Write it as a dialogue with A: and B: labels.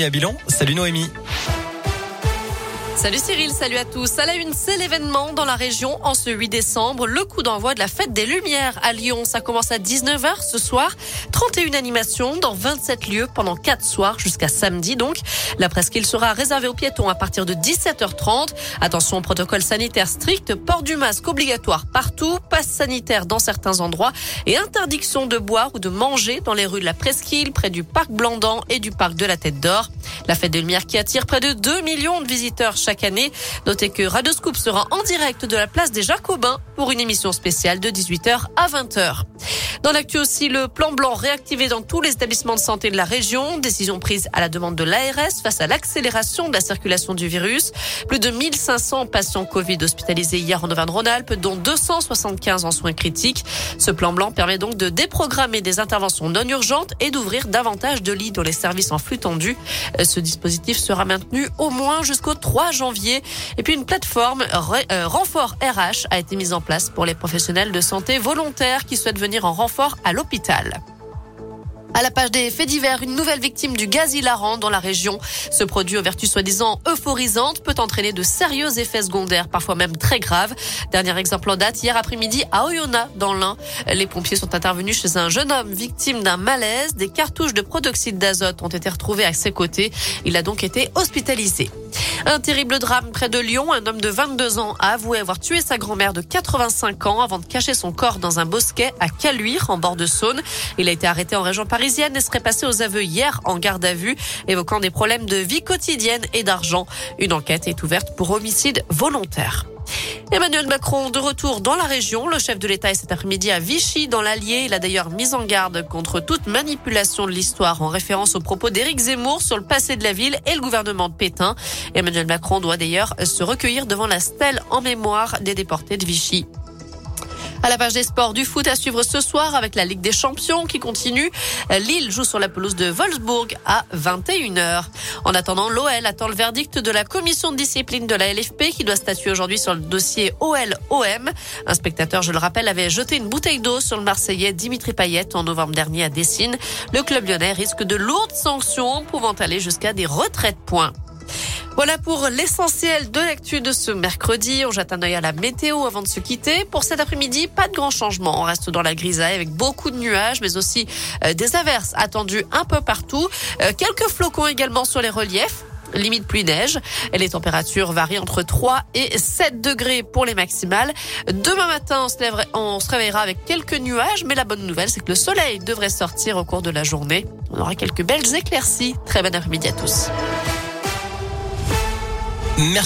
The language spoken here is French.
A: à Bilan. Salut Noémie.
B: Salut Cyril, salut à tous. À la une, c'est l'événement dans la région en ce 8 décembre, le coup d'envoi de la fête des Lumières à Lyon. Ça commence à 19h ce soir. 31 animations dans 27 lieux pendant 4 soirs jusqu'à samedi donc. La presqu'île sera réservée aux piétons à partir de 17h30. Attention, protocole sanitaire strict, port du masque obligatoire partout, passe sanitaire dans certains endroits et interdiction de boire ou de manger dans les rues de la presqu'île, près du parc Blandan et du parc de la Tête d'Or. La fête des Lumières qui attire près de 2 millions de visiteurs chaque année. Notez que Radioscoop sera en direct de la place des Jacobins pour une émission spéciale de 18h à 20h. Dans l'actu aussi, le plan blanc réactivé dans tous les établissements de santé de la région. Décision prise à la demande de l'ARS face à l'accélération de la circulation du virus. Plus de 1500 patients Covid hospitalisés hier en Auvergne-Rhône-Alpes, dont 275 en soins critiques. Ce plan blanc permet donc de déprogrammer des interventions non urgentes et d'ouvrir davantage de lits dans les services en flux tendu. Ce dispositif sera maintenu au moins jusqu'au 3 janvier. Et puis une plateforme euh, renfort RH a été mise en place pour les professionnels de santé volontaires qui souhaitent venir en renfort à l'hôpital. À la page des faits divers, une nouvelle victime du gaz hilarant dans la région. Ce produit aux vertus soi-disant euphorisantes peut entraîner de sérieux effets secondaires, parfois même très graves. Dernier exemple en date, hier après-midi à Oyonnax, dans l'Ain. Les pompiers sont intervenus chez un jeune homme victime d'un malaise. Des cartouches de protoxyde d'azote ont été retrouvées à ses côtés. Il a donc été hospitalisé. Un terrible drame près de Lyon. Un homme de 22 ans a avoué avoir tué sa grand-mère de 85 ans avant de cacher son corps dans un bosquet à Caluire, en bord de Saône. Il a été arrêté en région parisienne et serait passé aux aveux hier en garde à vue, évoquant des problèmes de vie quotidienne et d'argent. Une enquête est ouverte pour homicide volontaire. Emmanuel Macron de retour dans la région. Le chef de l'État est cet après-midi à Vichy dans l'Allier. Il a d'ailleurs mis en garde contre toute manipulation de l'histoire en référence aux propos d'Éric Zemmour sur le passé de la ville et le gouvernement de Pétain. Emmanuel Macron doit d'ailleurs se recueillir devant la stèle en mémoire des déportés de Vichy. À la page des sports du foot à suivre ce soir avec la Ligue des Champions qui continue. Lille joue sur la pelouse de Wolfsburg à 21h. En attendant, l'OL attend le verdict de la commission de discipline de la LFP qui doit statuer aujourd'hui sur le dossier OL-OM. Un spectateur, je le rappelle, avait jeté une bouteille d'eau sur le Marseillais Dimitri Payet en novembre dernier à Dessine. Le club lyonnais risque de lourdes sanctions pouvant aller jusqu'à des retraits de points. Voilà pour l'essentiel de l'actu de ce mercredi. On jette un œil à la météo avant de se quitter. Pour cet après-midi, pas de grand changement. On reste dans la grisaille avec beaucoup de nuages, mais aussi euh, des averses attendues un peu partout. Euh, quelques flocons également sur les reliefs limite pluie-neige. Les températures varient entre 3 et 7 degrés pour les maximales. Demain matin, on se, on se réveillera avec quelques nuages, mais la bonne nouvelle, c'est que le soleil devrait sortir au cours de la journée. On aura quelques belles éclaircies. Très bon après-midi à tous.
A: Merci.